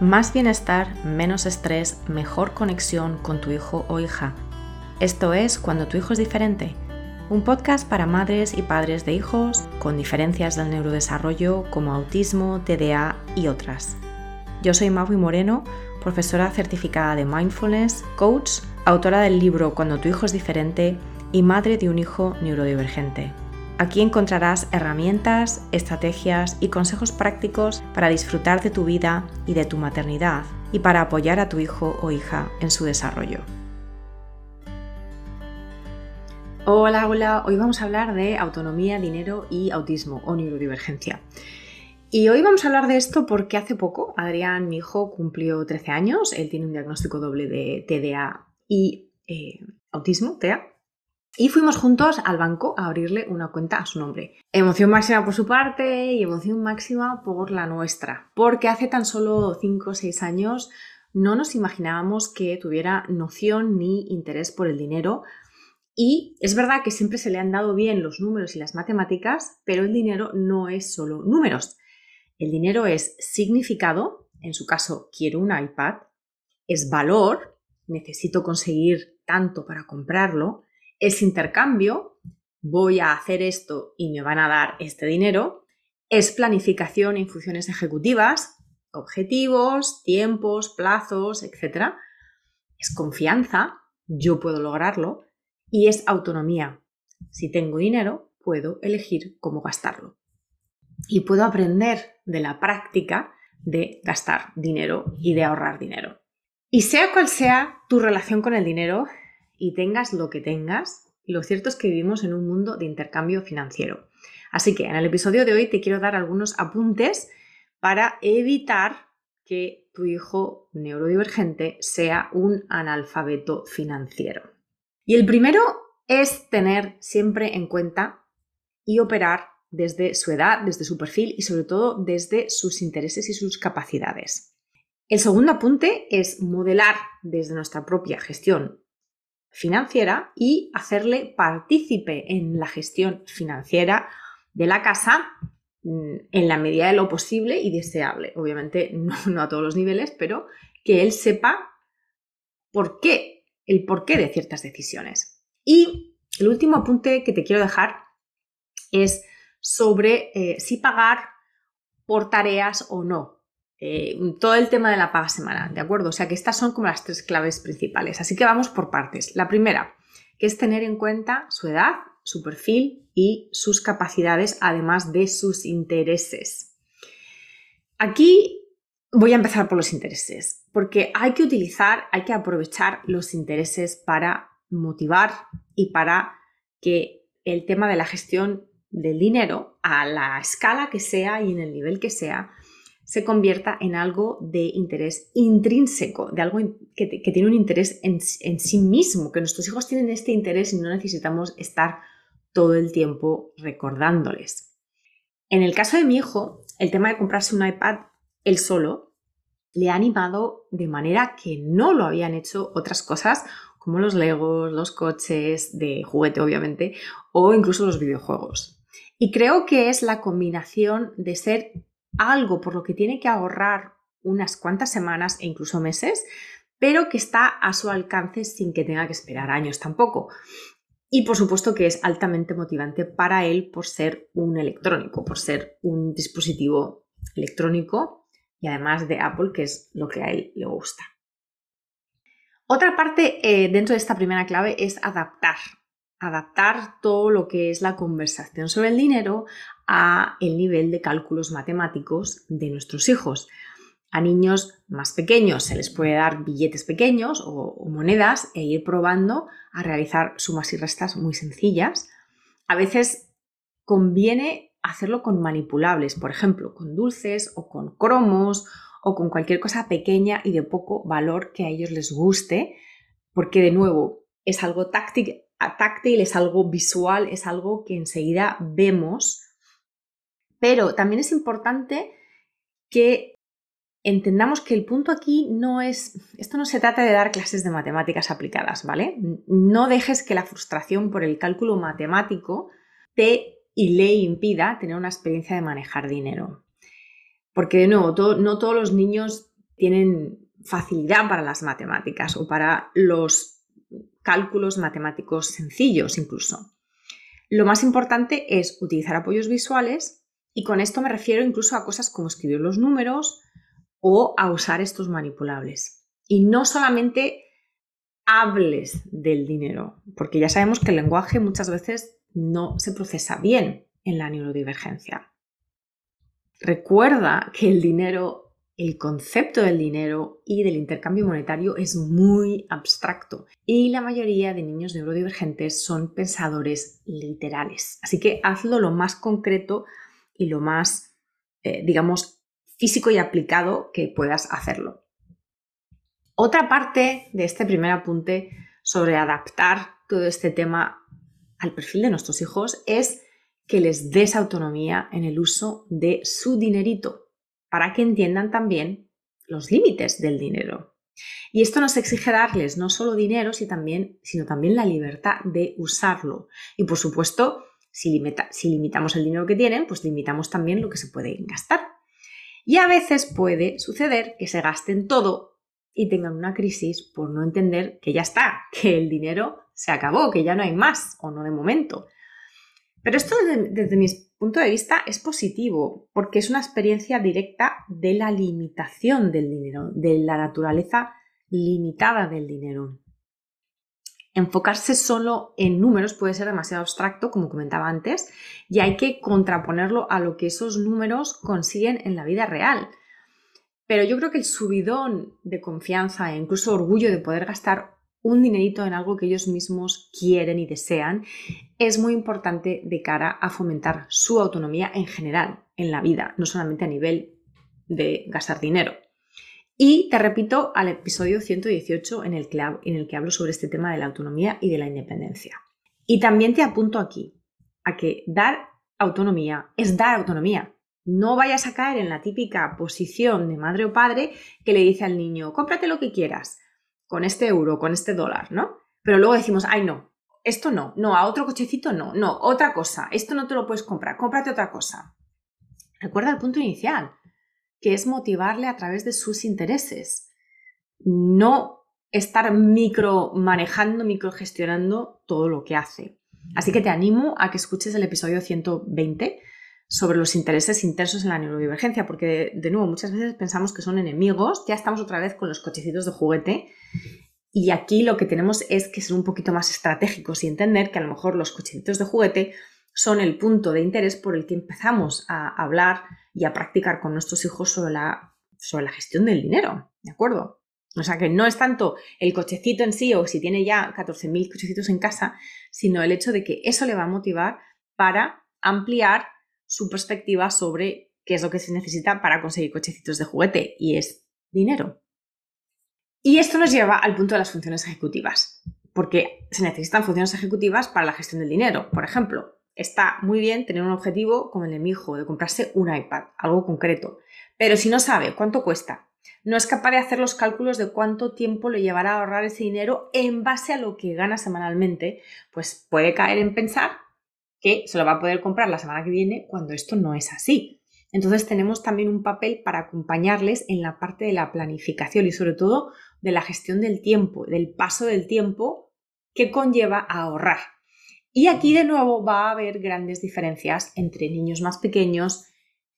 Más bienestar, menos estrés, mejor conexión con tu hijo o hija. Esto es Cuando tu hijo es diferente, un podcast para madres y padres de hijos con diferencias del neurodesarrollo como autismo, TDA y otras. Yo soy Maui Moreno, profesora certificada de mindfulness, coach, autora del libro Cuando tu hijo es diferente y madre de un hijo neurodivergente. Aquí encontrarás herramientas, estrategias y consejos prácticos para disfrutar de tu vida y de tu maternidad y para apoyar a tu hijo o hija en su desarrollo. Hola, hola, hoy vamos a hablar de autonomía, dinero y autismo o neurodivergencia. Y hoy vamos a hablar de esto porque hace poco Adrián, mi hijo, cumplió 13 años, él tiene un diagnóstico doble de TDA y eh, autismo, TEA, y fuimos juntos al banco a abrirle una cuenta a su nombre. Emoción máxima por su parte y emoción máxima por la nuestra, porque hace tan solo 5 o 6 años no nos imaginábamos que tuviera noción ni interés por el dinero. Y es verdad que siempre se le han dado bien los números y las matemáticas, pero el dinero no es solo números. El dinero es significado, en su caso quiero un iPad, es valor, necesito conseguir tanto para comprarlo, es intercambio, voy a hacer esto y me van a dar este dinero, es planificación en funciones ejecutivas, objetivos, tiempos, plazos, etc. Es confianza, yo puedo lograrlo, y es autonomía. Si tengo dinero, puedo elegir cómo gastarlo. Y puedo aprender de la práctica de gastar dinero y de ahorrar dinero. Y sea cual sea tu relación con el dinero, y tengas lo que tengas, lo cierto es que vivimos en un mundo de intercambio financiero. Así que en el episodio de hoy te quiero dar algunos apuntes para evitar que tu hijo neurodivergente sea un analfabeto financiero. Y el primero es tener siempre en cuenta y operar desde su edad, desde su perfil y sobre todo desde sus intereses y sus capacidades. El segundo apunte es modelar desde nuestra propia gestión financiera y hacerle partícipe en la gestión financiera de la casa mm, en la medida de lo posible y deseable. Obviamente no, a todos los niveles, pero que él sepa por qué, el porqué de ciertas decisiones. Y el último apunte que te quiero dejar es sobre eh, si pagar por tareas o no. Eh, todo el tema de la paga semanal, ¿de acuerdo? O sea que estas son como las tres claves principales. Así que vamos por partes. La primera, que es tener en cuenta su edad, su perfil y sus capacidades, además de sus intereses. Aquí voy a empezar por los intereses, porque hay que utilizar, hay que aprovechar los intereses para motivar y para que el tema de la gestión del dinero, a la escala que sea y en el nivel que sea, se convierta en algo de interés intrínseco, de algo que, tiene un interés en, sí mismo, que nuestros hijos tienen este interés y no necesitamos estar todo el tiempo recordándoles. En el caso de mi hijo, el tema de comprarse un iPad él solo le ha animado de manera que no lo habían hecho otras cosas como los legos, los coches de juguete obviamente, o incluso los videojuegos. Y creo que es la combinación de ser algo por lo que tiene que ahorrar unas cuantas semanas e incluso meses, pero que está a su alcance sin que tenga que esperar años tampoco. Y por supuesto que es altamente motivante para él por ser un electrónico, por ser un dispositivo electrónico y además de Apple, que es lo que a él le gusta. Otra parte eh, dentro de esta primera clave es adaptar. Adaptar todo lo que es la conversación sobre el dinero el nivel de cálculos matemáticos de nuestros hijos. A niños más pequeños se les puede dar billetes pequeños o, monedas e ir probando a realizar sumas y restas muy sencillas. A veces conviene hacerlo con manipulables, por ejemplo, con dulces o con cromos o con cualquier cosa pequeña y de poco valor que a ellos les guste, porque de nuevo es algo táctil es algo visual, es algo que enseguida vemos pero también es importante que entendamos que el punto aquí no es, esto no se trata de dar clases de matemáticas aplicadas, ¿vale? No dejes que la frustración por el cálculo matemático te y le impida tener una experiencia de manejar dinero. Porque de nuevo, no todos los niños tienen facilidad para las matemáticas o para los cálculos matemáticos sencillos incluso. Lo más importante es utilizar apoyos visuales y con esto me refiero incluso a cosas como escribir los números o a usar estos manipulables. Y no solamente hables del dinero, porque ya sabemos que el lenguaje muchas veces no se procesa bien en la neurodivergencia. Recuerda que el dinero, el concepto del dinero y del intercambio monetario es muy abstracto y la mayoría de niños neurodivergentes son pensadores literales. Así que hazlo lo más concreto y lo más, eh, digamos, físico y aplicado que puedas hacerlo. Otra parte de este primer apunte sobre adaptar todo este tema al perfil de nuestros hijos es que les des autonomía en el uso de su dinerito, para que entiendan también los límites del dinero. Y esto nos exige darles no solo dinero, sino también, sino también la libertad de usarlo. Y por supuesto, si, limitamos el dinero que tienen, pues limitamos también lo que se puede gastar. Y a veces puede suceder que se gasten todo y tengan una crisis por no entender que ya está, que el dinero se acabó, que ya no hay más, o no de momento. Pero esto desde, mi punto de vista es positivo porque es una experiencia directa de la limitación del dinero, de la naturaleza limitada del dinero. Enfocarse solo en números puede ser demasiado abstracto, como comentaba antes, y hay que contraponerlo a lo que esos números consiguen en la vida real. Pero yo creo que el subidón de confianza e incluso orgullo de poder gastar un dinerito en algo que ellos mismos quieren y desean, es muy importante de cara a fomentar su autonomía en general en la vida, no solamente a nivel de gastar dinero. Y te repito al episodio 118 en el, que, en el que hablo sobre este tema de la autonomía y de la independencia. Y también te apunto aquí a que dar autonomía es dar autonomía. No vayas a caer en la típica posición de madre o padre que le dice al niño, cómprate lo que quieras con este euro, con este dólar, ¿no? Pero luego decimos, ay, no, esto no, no, a otro cochecito no, no, otra cosa, esto no te lo puedes comprar, cómprate otra cosa. Recuerda el punto inicial, que es motivarle a través de sus intereses, no estar micro manejando, micro gestionando todo lo que hace. Así que te animo a que escuches el episodio 120 sobre los intereses intensos en la neurodivergencia, porque de, nuevo muchas veces pensamos que son enemigos, ya estamos otra vez con los cochecitos de juguete. Y aquí lo que tenemos es que ser un poquito más estratégicos y entender que a lo mejor los cochecitos de juguete son el punto de interés por el que empezamos a hablar y a practicar con nuestros hijos sobre la, sobre la gestión del dinero, ¿de acuerdo? O sea que no es tanto el cochecito en sí o si tiene ya 14.000 cochecitos en casa, sino el hecho de que eso le va a motivar para ampliar su perspectiva sobre qué es lo que se necesita para conseguir cochecitos de juguete y es dinero. Y esto nos lleva al punto de las funciones ejecutivas, porque se necesitan funciones ejecutivas para la gestión del dinero. Por ejemplo, está muy bien tener un objetivo como el de mi hijo, de comprarse un iPad, algo concreto, pero si no sabe cuánto cuesta, no es capaz de hacer los cálculos de cuánto tiempo le llevará a ahorrar ese dinero en base a lo que gana semanalmente, pues puede caer en pensar que se lo va a poder comprar la semana que viene cuando esto no es así. Entonces tenemos también un papel para acompañarles en la parte de la planificación y sobre todo de la gestión del tiempo, del paso del tiempo que conlleva a ahorrar. Y aquí de nuevo va a haber grandes diferencias entre niños más pequeños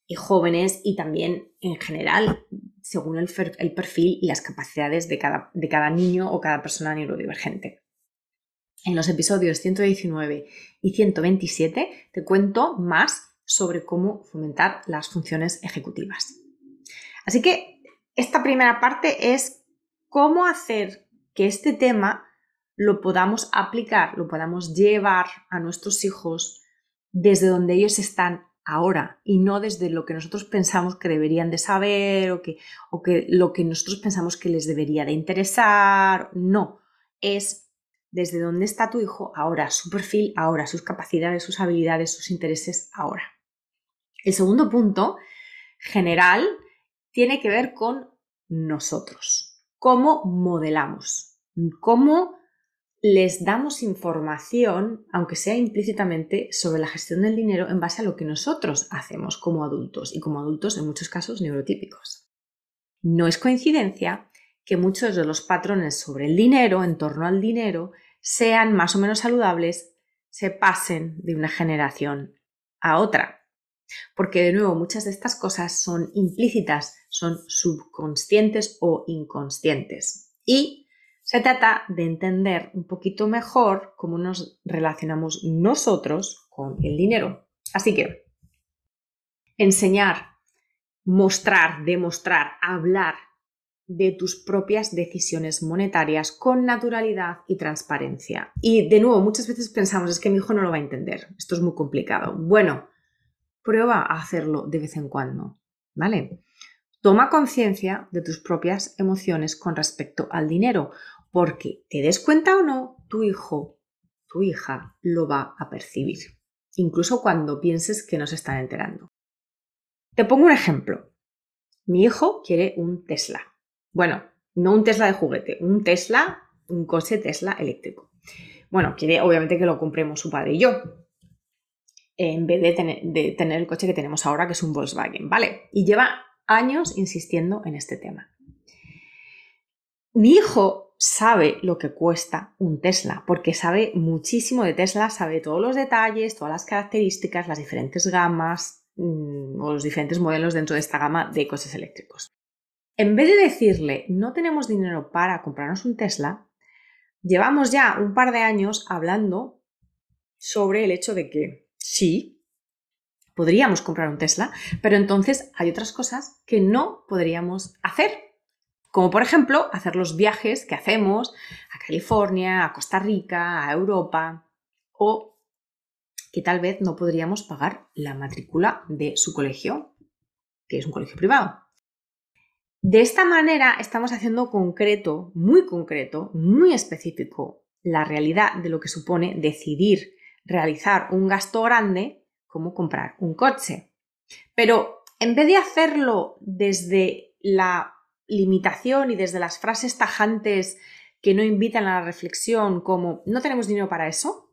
y jóvenes y también en general según el, perfil y las capacidades de cada, de cada niño o cada persona neurodivergente. En los episodios 119 y 127 te cuento más sobre cómo fomentar las funciones ejecutivas. Así que esta primera parte es cómo hacer que este tema lo podamos aplicar, lo podamos llevar a nuestros hijos desde donde ellos están ahora y no desde lo que nosotros pensamos que deberían de saber o que, o que lo que nosotros pensamos que les debería de interesar. No, es desde dónde está tu hijo ahora, su perfil ahora, sus capacidades, sus habilidades, sus intereses ahora. El segundo punto, general, tiene que ver con nosotros, cómo modelamos, cómo les damos información, aunque sea implícitamente, sobre la gestión del dinero en base a lo que nosotros hacemos como adultos y como adultos en muchos casos neurotípicos. No es coincidencia que muchos de los patrones sobre el dinero, en torno al dinero, sean más o menos saludables, se pasen de una generación a otra. Porque de nuevo, muchas de estas cosas son implícitas, son subconscientes o inconscientes. Y se trata de entender un poquito mejor cómo nos relacionamos nosotros con el dinero. Así que enseñar, mostrar, demostrar, hablar de tus propias decisiones monetarias con naturalidad y transparencia. Y de nuevo, muchas veces pensamos, es que mi hijo no lo va a entender, esto es muy complicado. Bueno, prueba a hacerlo de vez en cuando, ¿vale? Toma conciencia de tus propias emociones con respecto al dinero, porque te des cuenta o no, tu hijo, tu hija lo va a percibir, incluso cuando pienses que no se están enterando. Te pongo un ejemplo. Mi hijo quiere un Tesla. Bueno, no un Tesla de juguete, un Tesla, un coche Tesla eléctrico. Bueno, quiere obviamente que lo compremos su padre y yo, en vez de tener, de tener el coche que tenemos ahora, que es un Volkswagen, ¿vale? Y lleva años insistiendo en este tema. Mi hijo sabe lo que cuesta un Tesla, porque sabe muchísimo de Tesla, sabe todos los detalles, todas las características, las diferentes gamas mm, o los diferentes modelos dentro de esta gama de coches eléctricos. En vez de decirle no tenemos dinero para comprarnos un Tesla, llevamos ya un par de años hablando sobre el hecho de que sí, podríamos comprar un Tesla, pero entonces hay otras cosas que no podríamos hacer. Como por ejemplo hacer los viajes que hacemos a California, a Costa Rica, a Europa, o que tal vez no podríamos pagar la matrícula de su colegio, que es un colegio privado. De esta manera estamos haciendo concreto, muy concreto, muy específico, la realidad de lo que supone decidir realizar un gasto grande como comprar un coche. Pero en vez de hacerlo desde la limitación y desde las frases tajantes que no invitan a la reflexión como no tenemos dinero para eso,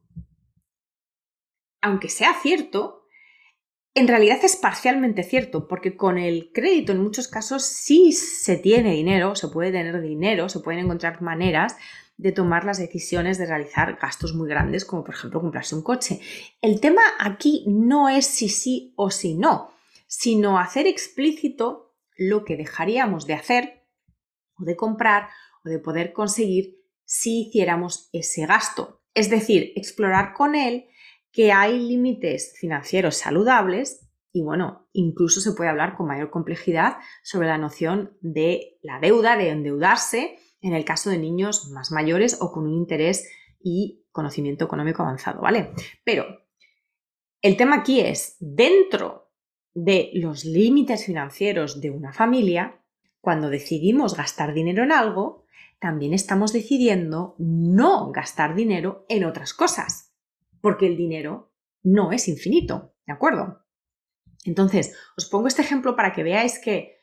aunque sea cierto, en realidad es parcialmente cierto, porque con el crédito en muchos casos sí se tiene dinero, se puede tener dinero, se pueden encontrar maneras de tomar las decisiones de realizar gastos muy grandes, como por ejemplo comprarse un coche. El tema aquí no es si sí o si no, sino hacer explícito lo que dejaríamos de hacer o de comprar o de poder conseguir si hiciéramos ese gasto. Es decir, explorar con él que hay límites financieros saludables y bueno, incluso se puede hablar con mayor complejidad sobre la noción de la deuda, de endeudarse en el caso de niños más mayores o con un interés y conocimiento económico avanzado, ¿vale? Pero el tema aquí es, dentro de los límites financieros de una familia, cuando decidimos gastar dinero en algo, también estamos decidiendo no gastar dinero en otras cosas porque el dinero no es infinito, ¿de acuerdo? Entonces, os pongo este ejemplo para que veáis que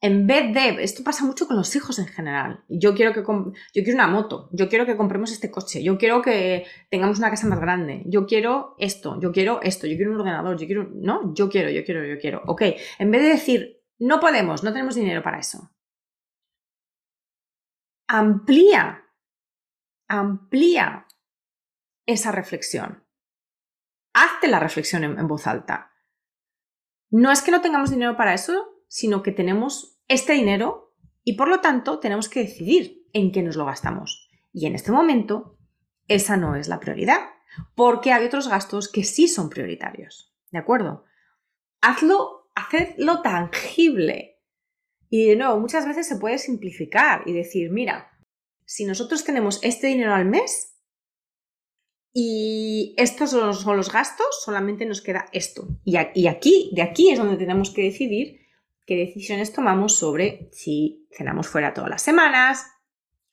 en vez de, esto pasa mucho con los hijos en general, yo quiero que yo quiero una moto, yo quiero que compremos este coche, yo quiero que tengamos una casa más grande, yo quiero esto, yo quiero esto, yo quiero un ordenador, yo quiero, no, yo quiero, yo quiero, yo quiero. Ok, en vez de decir, no podemos, no tenemos dinero para eso. Amplía, amplía esa reflexión. Hazte la reflexión en, voz alta. No es que no tengamos dinero para eso, sino que tenemos este dinero y por lo tanto tenemos que decidir en qué nos lo gastamos. Y en este momento, esa no es la prioridad, porque hay otros gastos que sí son prioritarios. ¿De acuerdo? Hazlo, hacedlo tangible. Y de nuevo, muchas veces se puede simplificar y decir, mira, si nosotros tenemos este dinero al mes, y estos son los, gastos, solamente nos queda esto. Y, aquí, de aquí es donde tenemos que decidir qué decisiones tomamos sobre si cenamos fuera todas las semanas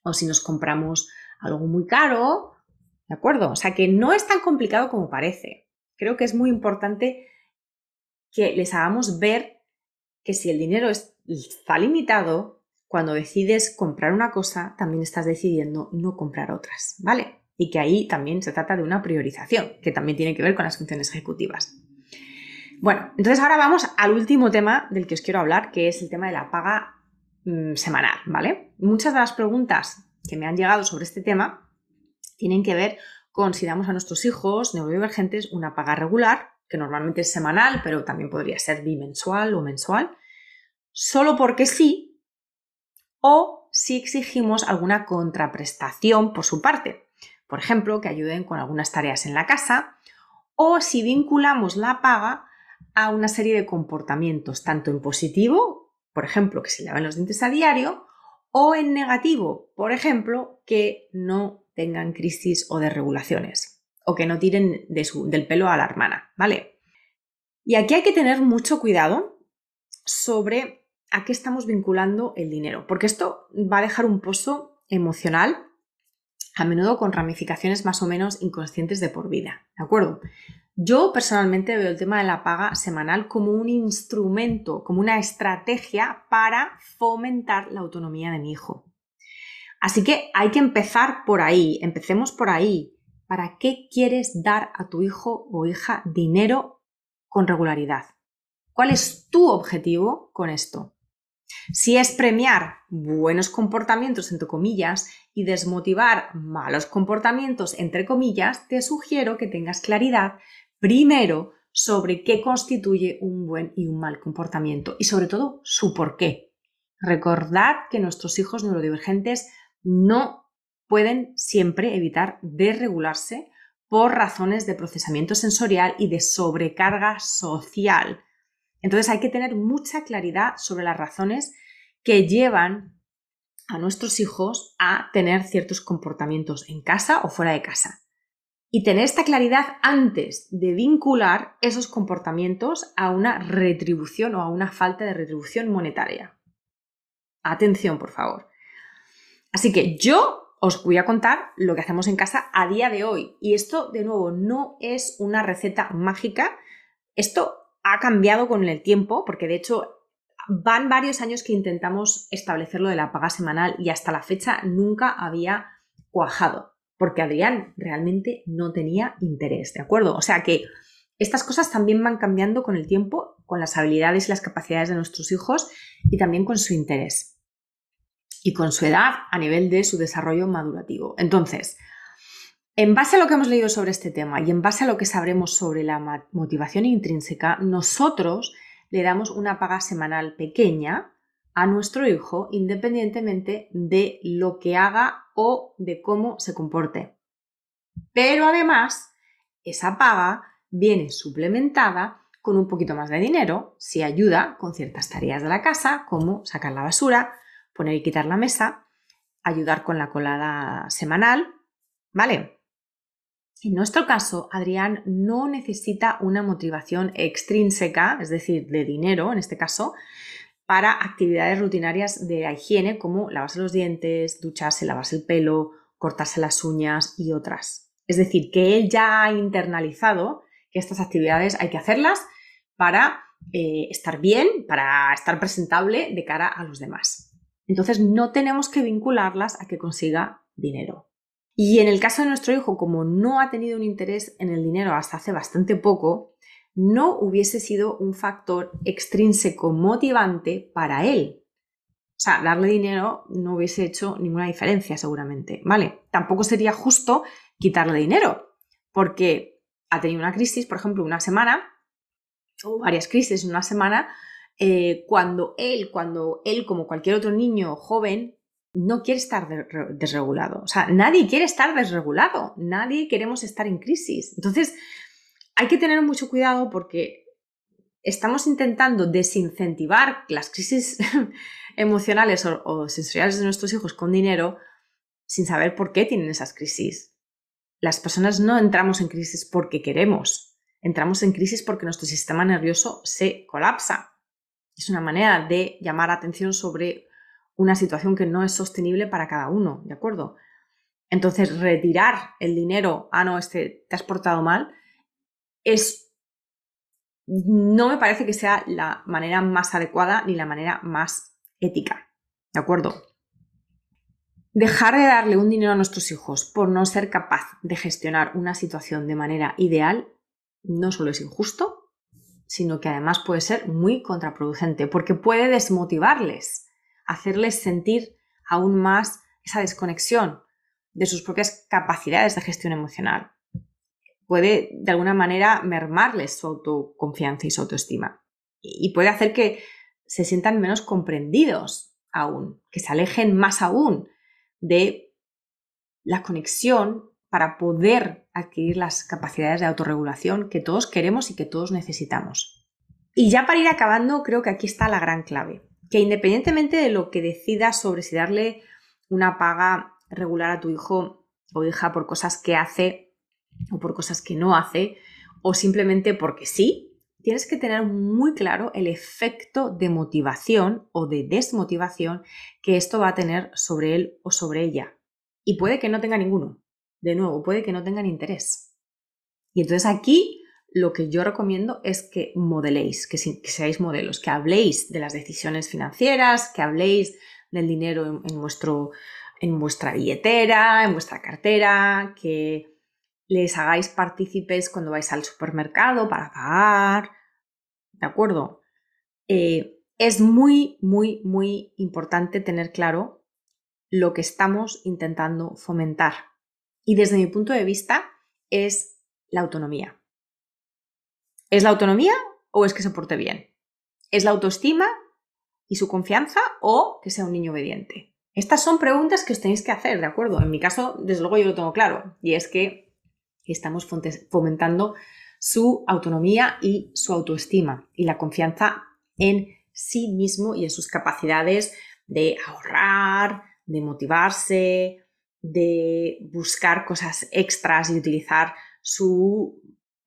o si nos compramos algo muy caro. ¿De acuerdo? O sea que no es tan complicado como parece. Creo que es muy importante que les hagamos ver que si el dinero está limitado, cuando decides comprar una cosa, también estás decidiendo no comprar otras, ¿vale? y que ahí también se trata de una priorización, que también tiene que ver con las funciones ejecutivas. Bueno, entonces ahora vamos al último tema del que os quiero hablar, que es el tema de la paga mm, semanal, ¿vale? Muchas de las preguntas que me han llegado sobre este tema tienen que ver con si damos a nuestros hijos neurodivergentes una paga regular, que normalmente es semanal, pero también podría ser bimensual o mensual, solo porque sí, o si exigimos alguna contraprestación por su parte. Por ejemplo, que ayuden con algunas tareas en la casa, o si vinculamos la paga a una serie de comportamientos, tanto en positivo, por ejemplo, que se laven los dientes a diario, o en negativo, por ejemplo, que no tengan crisis o desregulaciones, o que no tiren del pelo a la hermana, ¿vale? Y aquí hay que tener mucho cuidado sobre a qué estamos vinculando el dinero, porque esto va a dejar un pozo emocional, a menudo con ramificaciones más o menos inconscientes de por vida, ¿de acuerdo? Yo personalmente veo el tema de la paga semanal como un instrumento, como una estrategia para fomentar la autonomía de mi hijo. Así que hay que empezar por ahí, empecemos por ahí. ¿Para qué quieres dar a tu hijo o hija dinero con regularidad? ¿Cuál es tu objetivo con esto? Si es premiar buenos comportamientos, entre comillas, y desmotivar malos comportamientos, entre comillas, te sugiero que tengas claridad primero sobre qué constituye un buen y un mal comportamiento y sobre todo su por qué. Recordad que nuestros hijos neurodivergentes no pueden siempre evitar desregularse por razones de procesamiento sensorial y de sobrecarga social. Entonces hay que tener mucha claridad sobre las razones que llevan a nuestros hijos a tener ciertos comportamientos en casa o fuera de casa y tener esta claridad antes de vincular esos comportamientos a una retribución o a una falta de retribución monetaria. Atención, por favor. Así que yo os voy a contar lo que hacemos en casa a día de hoy. Y esto, de nuevo, no es una receta mágica. Esto ha cambiado con el tiempo, porque de hecho van varios años que intentamos establecer lo de la paga semanal y hasta la fecha nunca había cuajado porque Adrián realmente no tenía interés, ¿de acuerdo? O sea que estas cosas también van cambiando con el tiempo, con las habilidades y las capacidades de nuestros hijos y también con su interés y con su edad a nivel de su desarrollo madurativo. Entonces, en base a lo que hemos leído sobre este tema y en base a lo que sabremos sobre la motivación intrínseca, nosotros le damos una paga semanal pequeña a nuestro hijo independientemente de lo que haga o de cómo se comporte. Pero además, esa paga viene suplementada con un poquito más de dinero si ayuda con ciertas tareas de la casa, como sacar la basura, poner y quitar la mesa, ayudar con la colada semanal, ¿vale? En nuestro caso, Adrián no necesita una motivación extrínseca, es decir, de dinero en este caso, para actividades rutinarias de higiene como lavarse los dientes, ducharse, lavarse el pelo, cortarse las uñas y otras. Es decir, que él ya ha internalizado que estas actividades hay que hacerlas para eh, estar bien, para estar presentable de cara a los demás. Entonces no tenemos que vincularlas a que consiga dinero. Y en el caso de nuestro hijo, como no ha tenido un interés en el dinero hasta hace bastante poco, no hubiese sido un factor extrínseco motivante para él. O sea, darle dinero no hubiese hecho ninguna diferencia seguramente, ¿vale? Tampoco sería justo quitarle dinero, porque ha tenido una crisis, por ejemplo, una semana, o varias crisis en una semana, eh, cuando él, cuando él, como cualquier otro niño joven, no quiere estar desregulado. O sea, nadie quiere estar desregulado, nadie queremos estar en crisis. Entonces, hay que tener mucho cuidado porque estamos intentando desincentivar las crisis emocionales o, sensoriales de nuestros hijos con dinero sin saber por qué tienen esas crisis. Las personas no entramos en crisis porque queremos, entramos en crisis porque nuestro sistema nervioso se colapsa. Es una manera de llamar atención sobre una situación que no es sostenible para cada uno, ¿de acuerdo? Entonces, retirar el dinero, ah, no, este, te has portado mal, es, no me parece que sea la manera más adecuada ni la manera más ética. ¿De acuerdo? Dejar de darle un dinero a nuestros hijos por no ser capaz de gestionar una situación de manera ideal no solo es injusto, sino que además puede ser muy contraproducente porque puede desmotivarles. Hacerles sentir aún más esa desconexión de sus propias capacidades de gestión emocional. Puede de alguna manera mermarles su autoconfianza y su autoestima. Y puede hacer que se sientan menos comprendidos aún, que se alejen más aún de la conexión para poder adquirir las capacidades de autorregulación que todos queremos y que todos necesitamos. Y ya para ir acabando, creo que aquí está la gran clave, que independientemente de lo que decidas sobre si darle una paga regular a tu hijo o hija por cosas que hace o por cosas que no hace, o simplemente porque sí, tienes que tener muy claro el efecto de motivación o de desmotivación que esto va a tener sobre él o sobre ella. Y puede que no tenga ninguno de nuevo, puede que no tengan interés. Y entonces aquí lo que yo recomiendo es que modeléis, que, seáis modelos, que habléis de las decisiones financieras, que habléis del dinero en, en vuestra billetera, en vuestra cartera, que les hagáis partícipes cuando vais al supermercado para pagar. ¿De acuerdo? Eh, es muy, muy, muy importante tener claro lo que estamos intentando fomentar y desde mi punto de vista es la autonomía. ¿Es la autonomía o es que se porte bien? ¿Es la autoestima y su confianza o que sea un niño obediente? Estas son preguntas que os tenéis que hacer, ¿de acuerdo? En mi caso, desde luego yo lo tengo claro, y es que estamos fomentando su autonomía y su autoestima y la confianza en sí mismo y en sus capacidades de ahorrar, de motivarse, de buscar cosas extras y utilizar su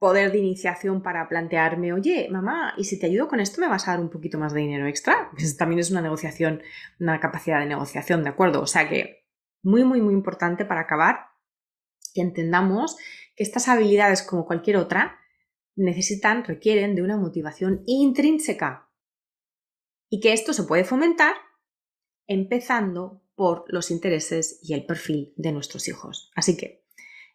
poder de iniciación para plantearme, oye, mamá, ¿y si te ayudo con esto me vas a dar un poquito más de dinero extra? Pues también es una negociación, una capacidad de negociación, ¿de acuerdo? O sea que muy, muy, muy importante para acabar que entendamos que estas habilidades, como cualquier otra, necesitan, requieren de una motivación intrínseca y que esto se puede fomentar empezando por los intereses y el perfil de nuestros hijos. Así que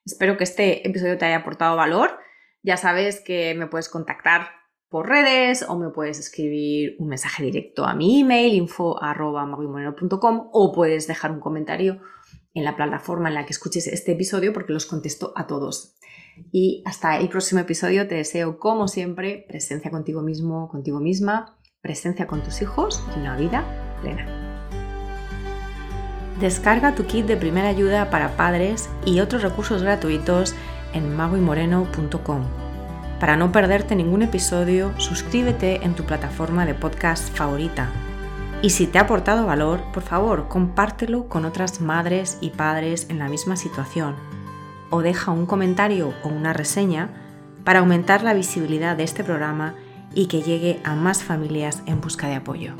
espero que este episodio te haya aportado valor. Ya sabes que me puedes contactar por redes o me puedes escribir un mensaje directo a mi email info.com o puedes dejar un comentario en la plataforma en la que escuches este episodio porque los contesto a todos. Y hasta el próximo episodio te deseo, como siempre, presencia contigo mismo, contigo misma, presencia con tus hijos y una vida plena. Descarga tu kit de primera ayuda para padres y otros recursos gratuitos en magoymoreno.com. Para no perderte ningún episodio, suscríbete en tu plataforma de podcast favorita. Y si te ha aportado valor, por favor, compártelo con otras madres y padres en la misma situación. O deja un comentario o una reseña para aumentar la visibilidad de este programa y que llegue a más familias en busca de apoyo.